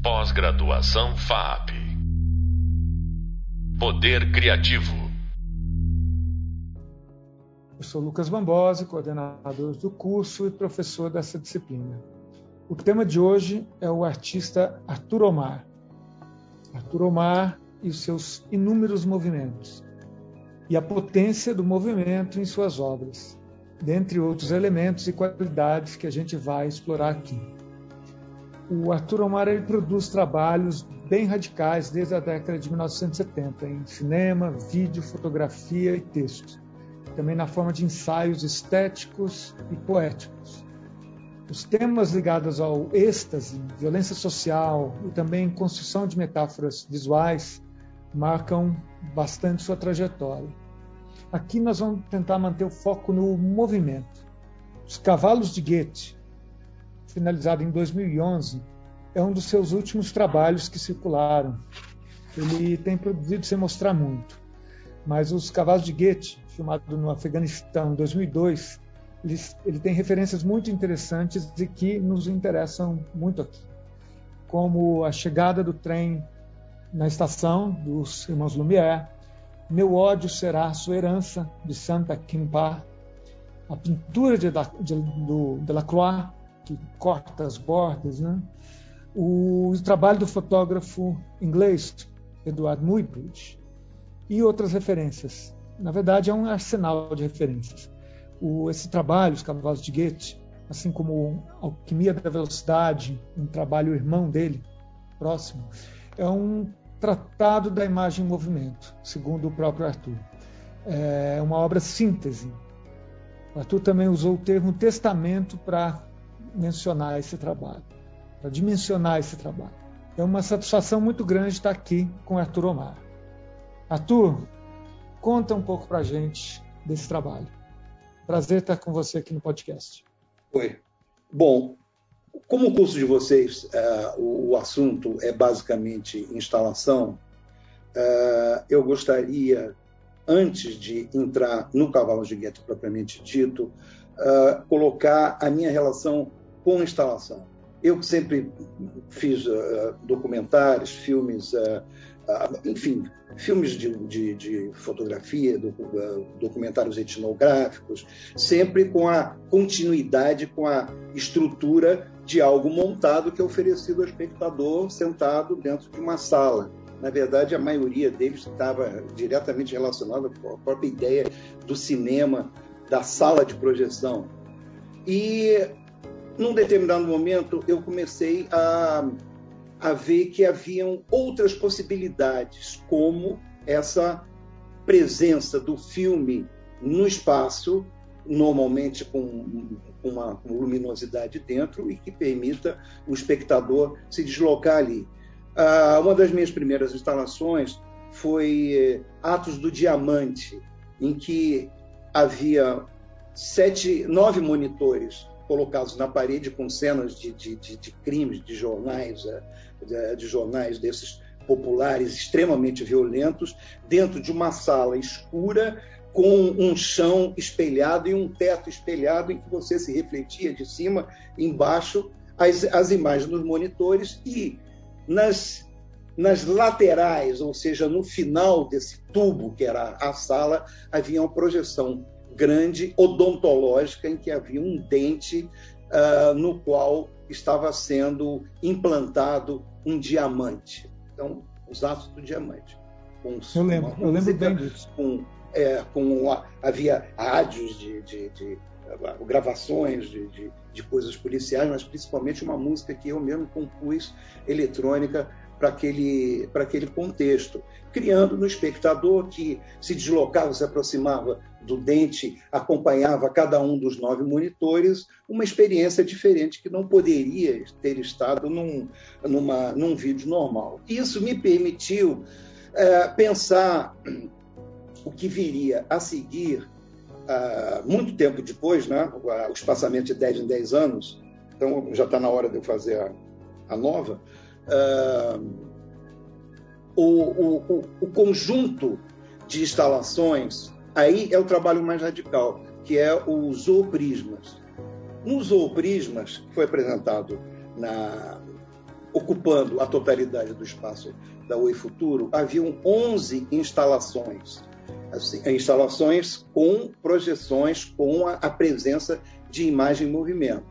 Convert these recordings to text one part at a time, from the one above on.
Pós-graduação FAP. Poder Criativo. Eu sou Lucas Bambosi, coordenador do curso e professor dessa disciplina. O tema de hoje é o artista Arthur Omar. Arthur Omar e os seus inúmeros movimentos, e a potência do movimento em suas obras, dentre outros elementos e qualidades que a gente vai explorar aqui. O Arthur Omar ele produz trabalhos bem radicais desde a década de 1970 em cinema, vídeo, fotografia e texto, também na forma de ensaios estéticos e poéticos. Os temas ligados ao êxtase, violência social e também construção de metáforas visuais marcam bastante sua trajetória. Aqui nós vamos tentar manter o foco no movimento. Os Cavalos de Goethe, finalizado em 2011, é um dos seus últimos trabalhos que circularam. Ele tem produzido sem mostrar muito, mas Os Cavalos de Goethe, filmado no Afeganistão em 2002, ele, ele tem referências muito interessantes e que nos interessam muito aqui, como a chegada do trem na estação dos irmãos Lumière, Meu ódio será sua herança, de Santa Quimpa, a pintura de, de, Delacroix, que corta as bordas, né? o, o trabalho do fotógrafo inglês Edward Muybridge e outras referências. Na verdade, é um arsenal de referências. O, esse trabalho, Os Cavalos de Goethe, assim como Alquimia da Velocidade, um trabalho irmão dele, próximo, é um tratado da imagem em movimento, segundo o próprio Arthur. É uma obra síntese. O Arthur também usou o termo testamento para mencionar esse trabalho, para dimensionar esse trabalho. É uma satisfação muito grande estar aqui com Arthur Omar. Arthur, conta um pouco para a gente desse trabalho. Prazer estar com você aqui no podcast. Oi. Bom, como o curso de vocês, uh, o, o, assunto é basicamente instalação, uh, eu gostaria, antes de entrar no cavalo de gueto propriamente dito, uh, colocar a minha relação com instalação. Eu sempre fiz documentários, filmes, enfim, filmes de, de, de fotografia, documentários etnográficos, sempre com a continuidade, com a estrutura de algo montado que é oferecido ao espectador sentado dentro de uma sala. Na verdade, a maioria deles estava diretamente relacionada com a própria ideia do cinema, da sala de projeção. E, num determinado momento, eu comecei a, a ver que haviam outras possibilidades, como essa presença do filme no espaço normalmente com uma luminosidade dentro e que permita o espectador se deslocar ali. Ah, uma das minhas primeiras instalações foi eh, Atos do Diamante, em que havia sete, nove monitores colocados na parede com cenas de, de, de, de crimes, de jornais, eh, de jornais desses populares extremamente violentos, dentro de uma sala escura com um chão espelhado e um teto espelhado em que você se refletia de cima, embaixo, as, as imagens dos monitores e nas, nas laterais, ou seja, no final desse tubo que era a sala, havia uma projeção grande odontológica em que havia um dente uh, no qual estava sendo implantado um diamante. Então, os atos do diamante. Com eu lembro, eu lembro bem disso. Com é, com havia rádios de, de, de gravações de, de, de, coisas policiais, mas principalmente uma música que eu mesmo compus eletrônica para aquele, para aquele contexto, criando no espectador que se deslocava, se aproximava do dente, acompanhava cada um dos nove monitores, uma experiência diferente que não poderia ter estado num, numa, num vídeo normal. Isso me permitiu é, pensar o que viria a seguir, uh, muito tempo depois, né, o espaçamento de 10 em 10 anos, então já está na hora de eu fazer a, a nova, uh, o, o, o, conjunto de instalações, aí é o trabalho mais radical, que é o Zooprismas. No Zooprismas, que foi apresentado na, ocupando a totalidade do espaço da Oi Futuro, haviam 11 instalações. Assim, instalações com projeções, com a, a presença de imagem em movimento.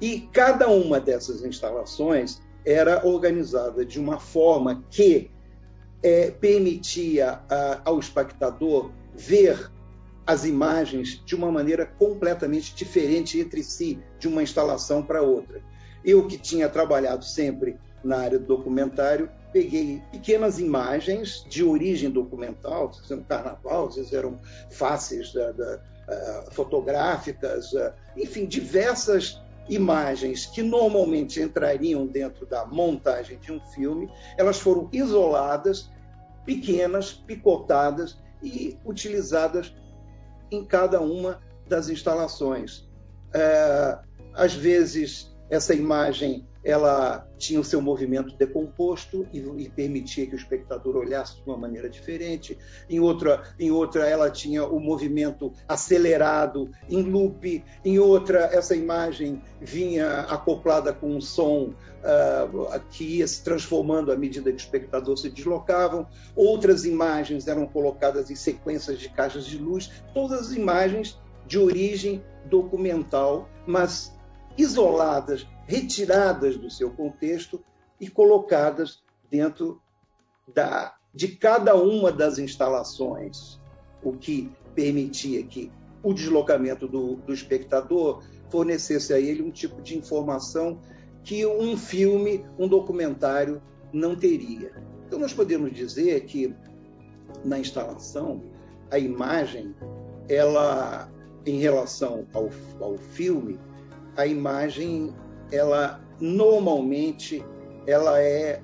E cada uma dessas instalações era organizada de uma forma que é, permitia a, ao espectador ver as imagens de uma maneira completamente diferente entre si, de uma instalação para outra. Eu, que tinha trabalhado sempre na área do documentário, peguei pequenas imagens de origem documental, às vezes eram carnaval, vezes eram faces da, da, uh, fotográficas, uh, enfim, diversas imagens que normalmente entrariam dentro da montagem de um filme, elas foram isoladas, pequenas, picotadas e utilizadas em cada uma das instalações. É, às vezes, essa imagem ela tinha o seu movimento decomposto e, e, permitia que o espectador olhasse de uma maneira diferente. Em outra, em outra, ela tinha o movimento acelerado em loop. Em outra, essa imagem vinha acoplada com um som uh, que ia se transformando à medida que o espectador se deslocavam. Outras imagens eram colocadas em sequências de caixas de luz. Todas as imagens de origem documental, mas isoladas retiradas do seu contexto e colocadas dentro da, de cada uma das instalações, o que permitia que o deslocamento do, do espectador fornecesse a ele um tipo de informação que um filme, um documentário não teria. Então, nós podemos dizer que na instalação, a imagem, ela, em relação ao, ao filme, a imagem ela normalmente ela é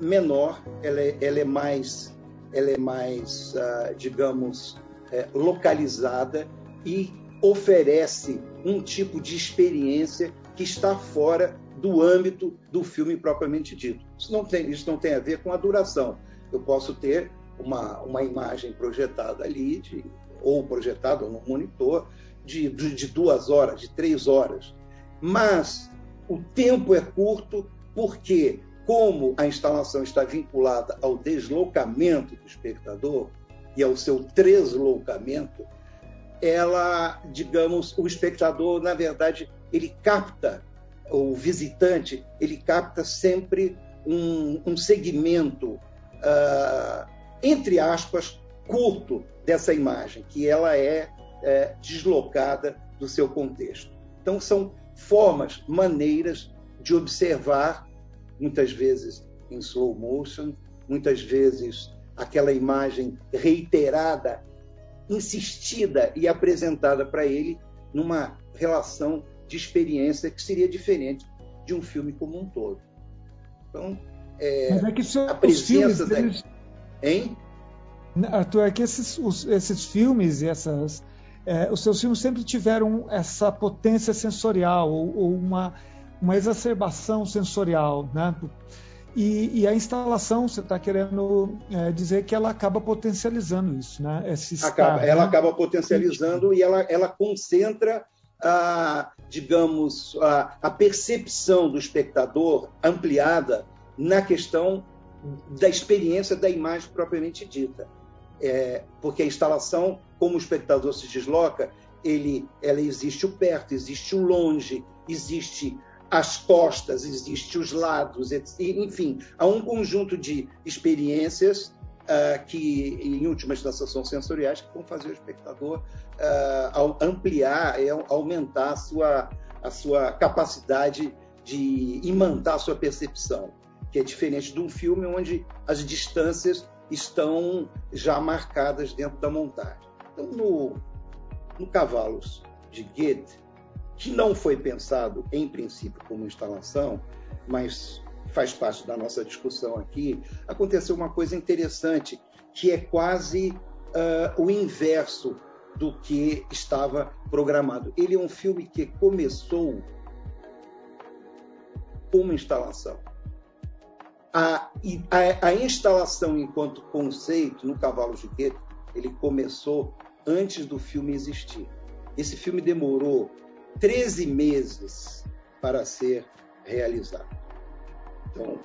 menor, ela é, ela é mais, ela é mais, uh, digamos, é, localizada e oferece um tipo de experiência que está fora do âmbito do filme propriamente dito. Isso não tem, isso não tem a ver com a duração. Eu posso ter uma, uma imagem projetada ali, de, ou projetada no monitor, de, de duas horas, de três horas. Mas o tempo é curto porque, como a instalação está vinculada ao deslocamento do espectador e ao seu deslocamento, ela, digamos, o espectador, na verdade, ele capta, o visitante, ele capta sempre um, um segmento, uh, entre aspas, curto dessa imagem, que ela é, é deslocada do seu contexto. Então, são formas, maneiras de observar, muitas vezes em slow motion, muitas vezes aquela imagem reiterada, insistida e apresentada para ele numa relação de experiência que seria diferente de um filme como um todo. Então, é, Mas é que a presença da... Eles... Hein? Arthur, é que esses, os, esses filmes e essas é, os seus filmes sempre tiveram essa potência sensorial ou, ou uma, uma exacerbação sensorial, né? E, e, a instalação, você está querendo é, dizer que ela acaba potencializando isso, né? Esse acaba, ela né? acaba potencializando e ela, ela concentra a, digamos, a, a percepção do espectador ampliada na questão da experiência da imagem propriamente dita é, porque a instalação, como o espectador se desloca, ele, ela existe o perto, existe o longe, existe as costas, existe os lados, enfim, há um conjunto de experiências uh, que, em última instância, são sensoriais que vão fazer o espectador uh, ampliar, aumentar a sua, a sua capacidade de imantar a sua percepção, que é diferente de um filme onde as distâncias estão já marcadas dentro da montagem. Então, no, no Cavalos de Goethe, que não foi pensado em princípio como instalação, mas faz parte da nossa discussão aqui, aconteceu uma coisa interessante, que é quase uh, o inverso do que estava programado. Ele é um filme que começou como instalação a, a, a, instalação enquanto conceito no Cavalo de Goethe, ele começou antes do filme existir. Esse filme demorou 13 meses para ser realizado. Então,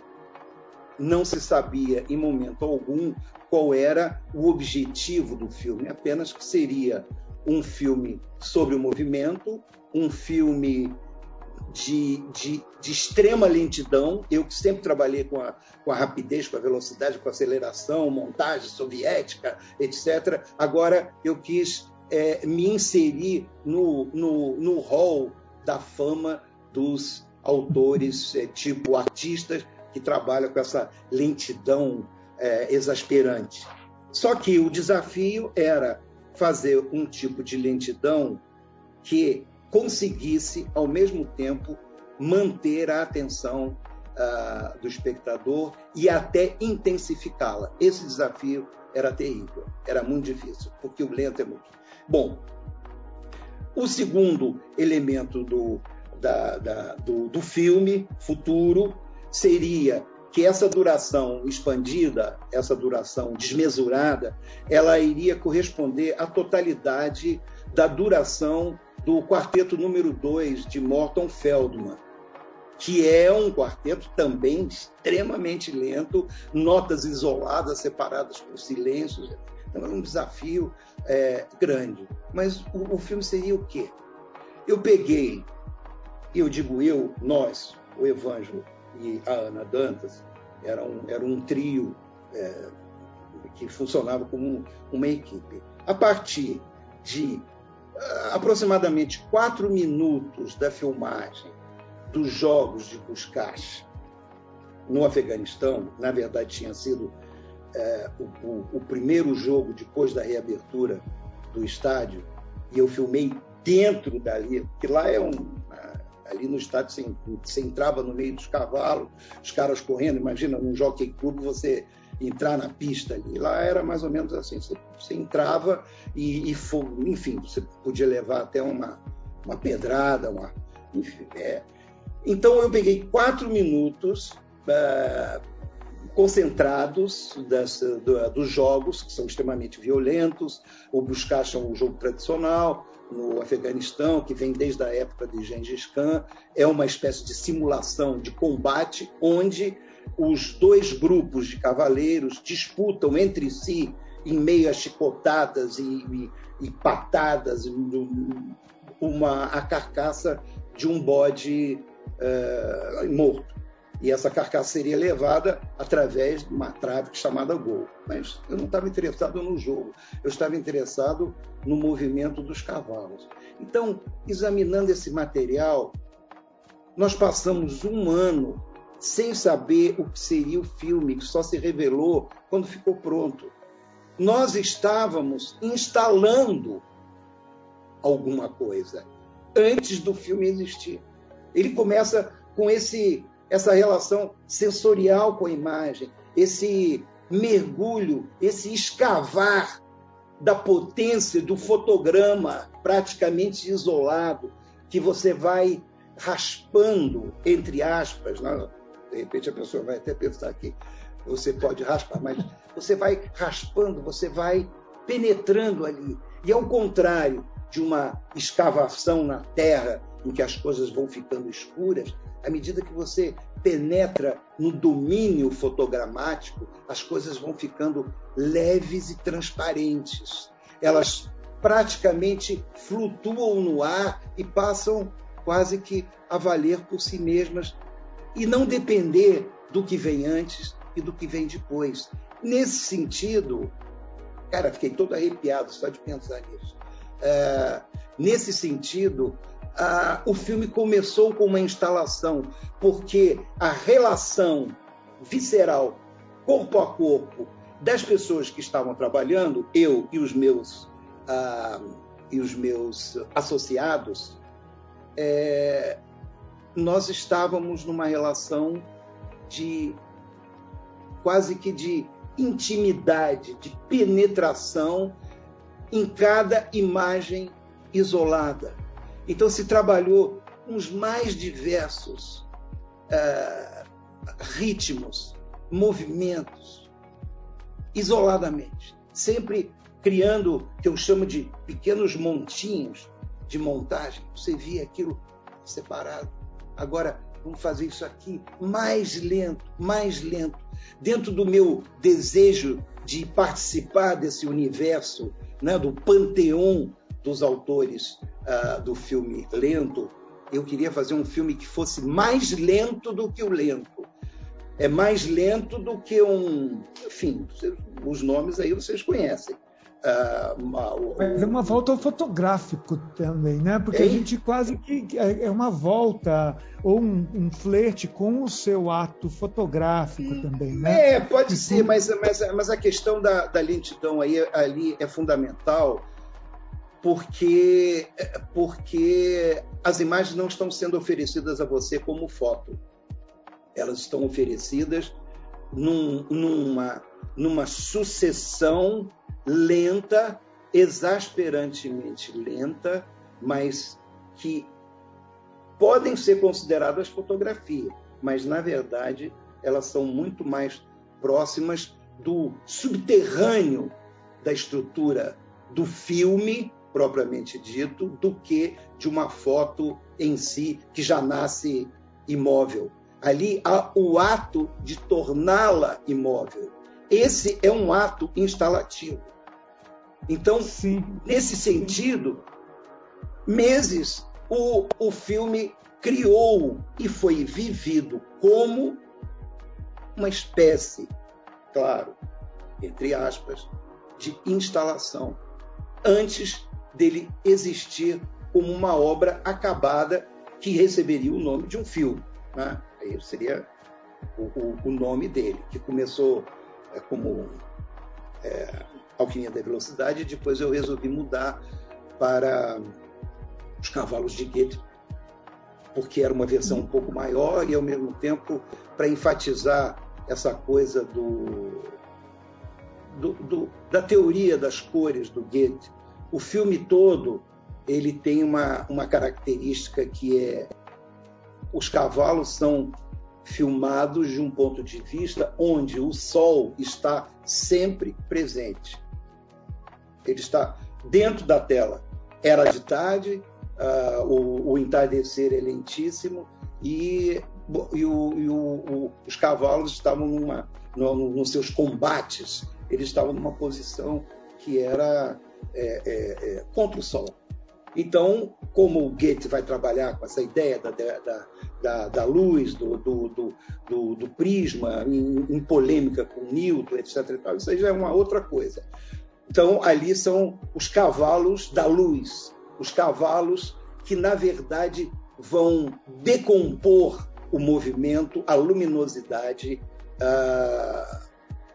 não se sabia em momento algum qual era o objetivo do filme, apenas que seria um filme sobre o movimento, um filme de, de, de, extrema lentidão. Eu que sempre trabalhei com a, com a rapidez, com a velocidade, com a aceleração, montagem soviética, etc. Agora eu quis é, me inserir no, no, no hall da fama dos autores, é, tipo artistas, que trabalham com essa lentidão é, exasperante. Só que o desafio era fazer um tipo de lentidão que conseguisse, ao mesmo tempo, manter a atenção uh, do espectador e até intensificá-la. Esse desafio era terrível, era muito difícil, porque o lento é muito. Bom, o segundo elemento do, da, da, do, do filme futuro seria que essa duração expandida, essa duração desmesurada, ela iria corresponder à totalidade da duração do quarteto número 2 de Morton Feldman, que é um quarteto também extremamente lento, notas isoladas, separadas por silêncios. Então é um desafio é, grande. Mas o, o filme seria o quê? Eu peguei, eu digo eu, nós, o Evângelo e a Ana Dantas, era um, era um trio é, que funcionava como uma equipe. A partir de aproximadamente quatro minutos da filmagem dos jogos de Puskás no Afeganistão, na verdade tinha sido é, o, o, o, primeiro jogo depois da reabertura do estádio, e eu filmei dentro dali, que lá é um. Ali no estádio você, você entrava no meio dos cavalos, os caras correndo, imagina num jockey club você entrar na pista ali. Lá era mais ou menos assim, você, você entrava e, e enfim, você podia levar até uma, uma pedrada, uma, enfim, é. Então eu peguei quatro minutos uh, concentrados das, do, dos jogos, que são extremamente violentos, o Buscash é um jogo tradicional, no Afeganistão, que vem desde a época de Gengis Khan, é uma espécie de simulação de combate onde os dois grupos de cavaleiros disputam entre si em meio a chicotadas e, e, e patadas, uma, a carcaça de um bode uh, morto. E essa carcaça seria levada através de uma trave chamada gol. Mas eu não estava interessado no jogo, eu estava interessado no movimento dos cavalos. Então, examinando esse material, nós passamos um ano sem saber o que seria o filme, que só se revelou quando ficou pronto. Nós estávamos instalando alguma coisa antes do filme existir. Ele começa com esse essa relação sensorial com a imagem, esse mergulho, esse escavar da potência do fotograma praticamente isolado, que você vai raspando, entre aspas, né? De repente a pessoa vai até pensar que você pode raspar, mas você vai raspando, você vai penetrando ali. E ao contrário de uma escavação na terra, em que as coisas vão ficando escuras, à medida que você penetra no domínio fotogramático, as coisas vão ficando leves e transparentes. Elas praticamente flutuam no ar e passam quase que a valer por si mesmas e não depender do que vem antes e do que vem depois. Nesse sentido, cara, fiquei todo arrepiado só de pensar nisso. É, nesse sentido, ah, o filme começou com uma instalação, porque a relação visceral, corpo a corpo, das pessoas que estavam trabalhando, eu e os meus, ah, e os meus associados, é, nós estávamos numa relação de quase que de intimidade, de penetração em cada imagem isolada. Então se trabalhou uns mais diversos uh, ritmos, movimentos, isoladamente, sempre criando o que eu chamo de pequenos montinhos de montagem. Você via aquilo separado. Agora, vamos fazer isso aqui mais lento, mais lento. Dentro do meu desejo de participar desse universo, né, do panteão dos autores uh, do filme lento, eu queria fazer um filme que fosse mais lento do que o lento. É mais lento do que um. Enfim, os nomes aí vocês conhecem. Uh, Mas é uma volta ao fotográfico também, né? Porque a gente quase que é, é uma volta ou um, um flerte com o seu ato fotográfico também, né? É, pode ser, mas, mas, mas a questão da, da lentidão aí ali é fundamental porque porque as imagens não estão sendo oferecidas a você como foto, elas estão oferecidas num, numa numa sucessão lenta, exasperantemente lenta, mas que podem ser consideradas fotografia, mas na verdade elas são muito mais próximas do subterrâneo da estrutura do filme propriamente dito do que de uma foto em si que já nasce imóvel. Ali há o ato de torná-la imóvel. Esse é um ato instalativo. Então, Sim. nesse sentido, meses o, o filme criou e foi vivido como uma espécie, claro, entre aspas, de instalação, antes dele existir como uma obra acabada que receberia o nome de um filme. Né? Aí seria o, o, o nome dele, que começou é, como é, Alquimia da Velocidade, e depois eu resolvi mudar para Os Cavalos de Goethe, porque era uma versão um pouco maior e, ao mesmo tempo, para enfatizar essa coisa do, do, do, da teoria das cores do Goethe. O filme todo ele tem uma, uma característica que é os cavalos são filmados de um ponto de vista onde o sol está sempre presente. Ele está dentro da tela. Era de tarde, uh, o, o, entardecer é lentíssimo e, e, o, e o, os cavalos estavam numa, no, nos seus combates, eles estavam numa posição que era é, é, é, contra o sol. Então, como o Goethe vai trabalhar com essa ideia da, da, da, da luz, do, do, do, do prisma, em, em, polêmica com Newton, etc. Isso aí já é uma outra coisa. Então, ali são os cavalos da luz, os cavalos que, na verdade, vão decompor o movimento, a luminosidade uh,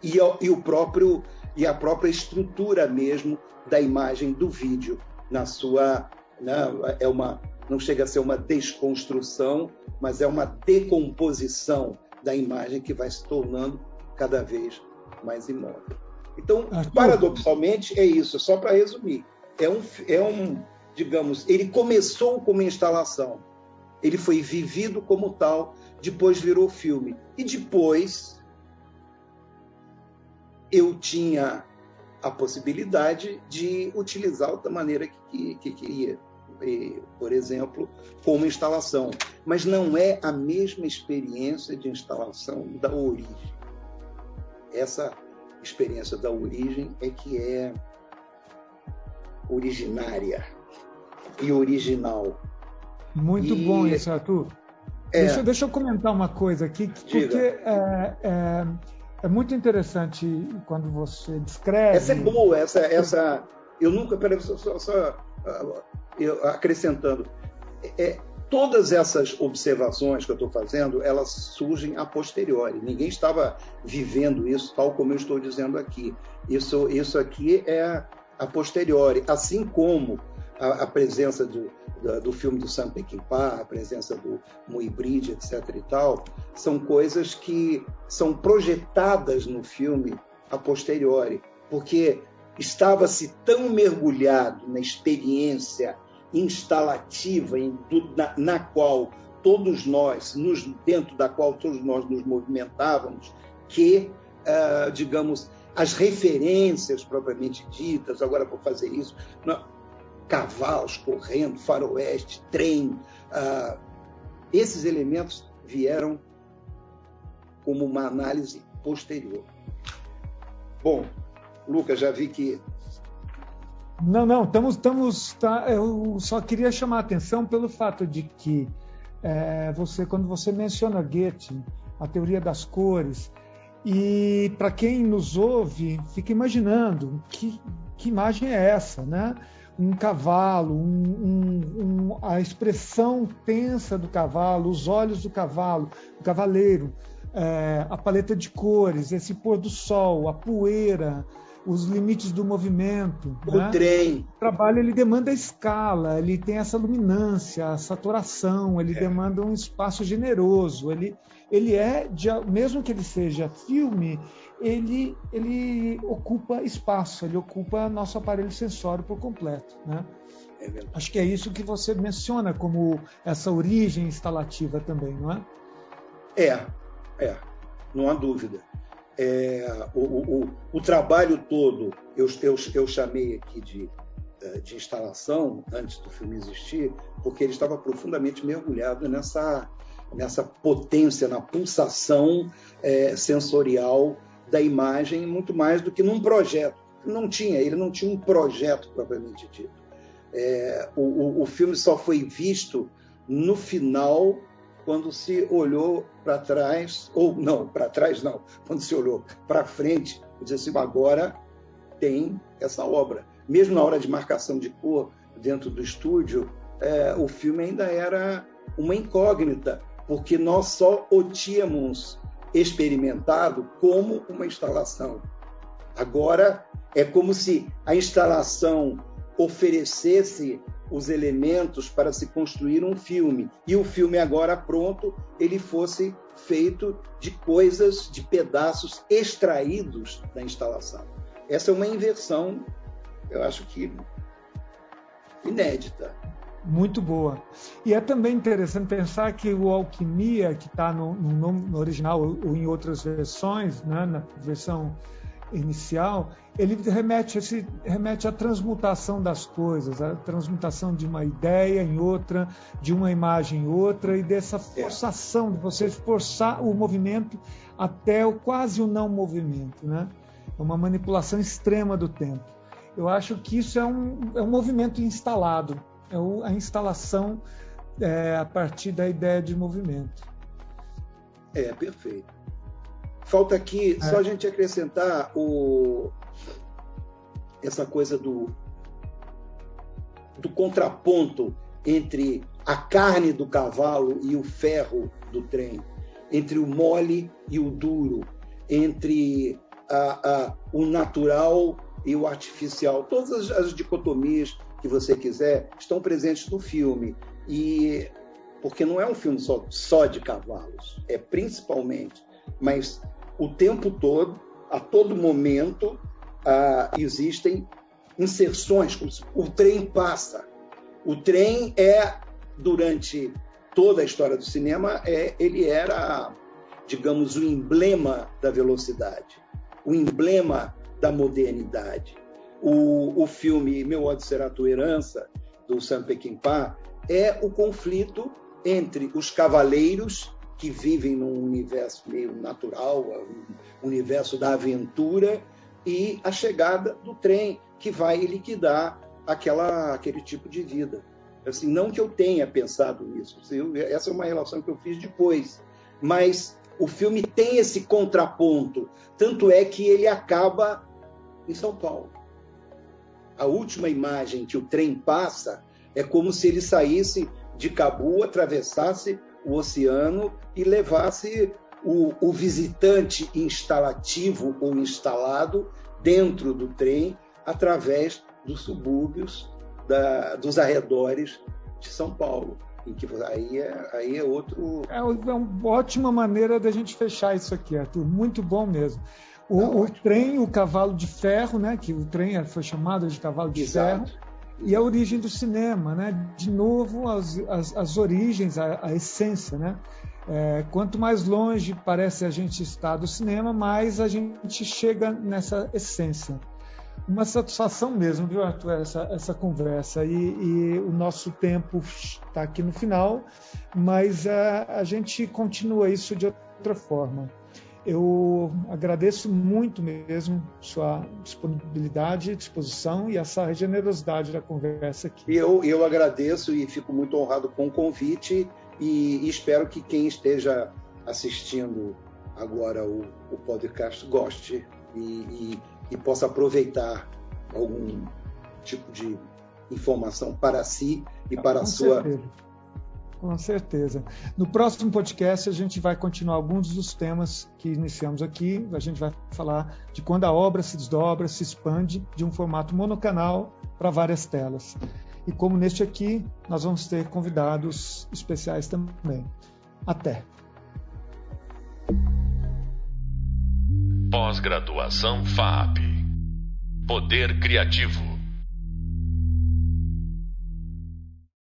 e, e, o próprio, e a própria estrutura mesmo da imagem do vídeo na sua né, é uma não chega a ser uma desconstrução, mas é uma decomposição da imagem que vai se tornando cada vez mais imóvel. Então, paradoxalmente, é isso, só para resumir. É um, é um, digamos, ele começou como instalação, ele foi vivido como tal, depois virou filme. E depois eu tinha a possibilidade de utilizá-lo da maneira que, que, que queria. E, por exemplo, como instalação. Mas não é a mesma experiência de instalação da origem. Essa experiência da origem é que é originária e original. Muito e... bom isso, Arthur. É... Deixa, deixa, eu comentar uma coisa aqui, porque é, é, é, muito interessante quando você descreve. Essa é boa, essa, essa. Eu nunca. Peraí, só, só, só eu, acrescentando. É, todas essas observações que eu estou fazendo, elas surgem a posteriori. Ninguém estava vivendo isso tal como eu estou dizendo aqui. Isso, isso aqui é a posteriori, assim como a, a presença do, do, do, filme do Sam Peckinpah, a presença do Muibrid, etc. e tal, são coisas que são projetadas no filme a posteriori, porque estava-se tão mergulhado na experiência instalativa em, na, na, qual todos nós, nos, dentro da qual todos nós nos movimentávamos, que, uh, digamos, as referências propriamente ditas, agora por fazer isso, não, cavalos correndo, faroeste, trem, uh, esses elementos vieram como uma análise posterior. Bom, Lucas, já vi que. Não, não, estamos. estamos tá, eu só queria chamar a atenção pelo fato de que é, você, quando você menciona Goethe, a teoria das cores, e para quem nos ouve, fica imaginando que, que imagem é essa, né? Um cavalo, um, um, um, a expressão tensa do cavalo, os olhos do cavalo, o cavaleiro, é, a paleta de cores, esse pôr do sol, a poeira, os limites do movimento. O né? trem. O trabalho ele demanda escala, ele tem essa luminância, a saturação, ele é. demanda um espaço generoso. Ele, ele é, de, mesmo que ele seja filme, ele, ele ocupa espaço, ele ocupa nosso aparelho sensório por completo. Né? É Acho que é isso que você menciona como essa origem instalativa também, não é? É, é, não há dúvida. É, o, o, o, trabalho todo, eu, eu, eu chamei aqui de, é, de instalação, antes do filme existir, porque ele estava profundamente mergulhado nessa, nessa potência, na pulsação é, sensorial da imagem, muito mais do que num projeto. Não tinha, ele não tinha um projeto propriamente dito. É, o, o, filme só foi visto no final quando se olhou para trás, ou não, para trás não, quando se olhou para frente e disse assim, agora tem essa obra. Mesmo na hora de marcação de cor dentro do estúdio, é, o filme ainda era uma incógnita, porque nós só o tínhamos experimentado como uma instalação. Agora é como se a instalação oferecesse os elementos para se construir um filme. E o filme agora pronto, ele fosse feito de coisas, de pedaços extraídos da instalação. Essa é uma inversão, eu acho que inédita. Muito boa. E é também interessante pensar que o Alquimia, que está no, no, no, original ou em outras versões, né, na versão inicial, ele remete, esse, remete à transmutação das coisas, à transmutação de uma ideia em outra, de uma imagem em outra, e dessa forçação de você forçar o movimento até o quase o não movimento. Né? É uma manipulação extrema do tempo. Eu acho que isso é um, é um movimento instalado, é o, a instalação é, a partir da ideia de movimento. É, perfeito. Falta aqui é. só a gente acrescentar o, essa coisa do, do contraponto entre a carne do cavalo e o ferro do trem, entre o mole e o duro, entre a, a, o natural e o artificial. Todas as, as dicotomias que você quiser estão presentes no filme. E porque não é um filme só, só de cavalos, é principalmente, mas o tempo todo, a todo momento, ah, existem inserções, como se o trem passa. O trem é, durante toda a história do cinema, é, ele era, digamos, o emblema da velocidade, o emblema da modernidade. O, o filme Meu ódio será tua herança, do Sam Peckinpah, é o conflito entre os cavaleiros que vivem num universo meio natural, um universo da aventura, e a chegada do trem, que vai liquidar aquela, aquele tipo de vida. Assim, não que eu tenha pensado nisso, essa é uma relação que eu fiz depois, mas o filme tem esse contraponto, tanto é que ele acaba em São Paulo. A última imagem que o trem passa é como se ele saísse de Cabu, atravessasse o oceano e levasse o, o visitante instalativo ou instalado dentro do trem através dos subúrbios da, dos arredores de São Paulo. Em que aí é, aí é outro. É, é uma ótima maneira da gente fechar isso aqui, Arthur. Muito bom mesmo. O, tá o trem, o cavalo de ferro, né? Que o trem foi chamado de cavalo de Exato. ferro e a origem do cinema, né? De novo, as, as, as origens, a, a, essência, né? É, quanto mais longe parece a gente estar do cinema, mais a gente chega nessa essência. Uma satisfação mesmo, viu, Arthur, essa, essa conversa. E, e o nosso tempo está aqui no final, mas a, a gente continua isso de outra forma. Eu agradeço muito mesmo sua disponibilidade, disposição e essa generosidade da conversa aqui. Eu, eu agradeço e fico muito honrado com o convite e, espero que quem esteja assistindo agora o, o podcast goste e, e, e possa aproveitar algum tipo de informação para si e para a sua certeza. Com certeza. No próximo podcast, a gente vai continuar alguns dos temas que iniciamos aqui. A gente vai falar de quando a obra se desdobra, se expande de um formato monocanal para várias telas. E como neste aqui, nós vamos ter convidados especiais também. Até! Pós-graduação FAP Poder Criativo.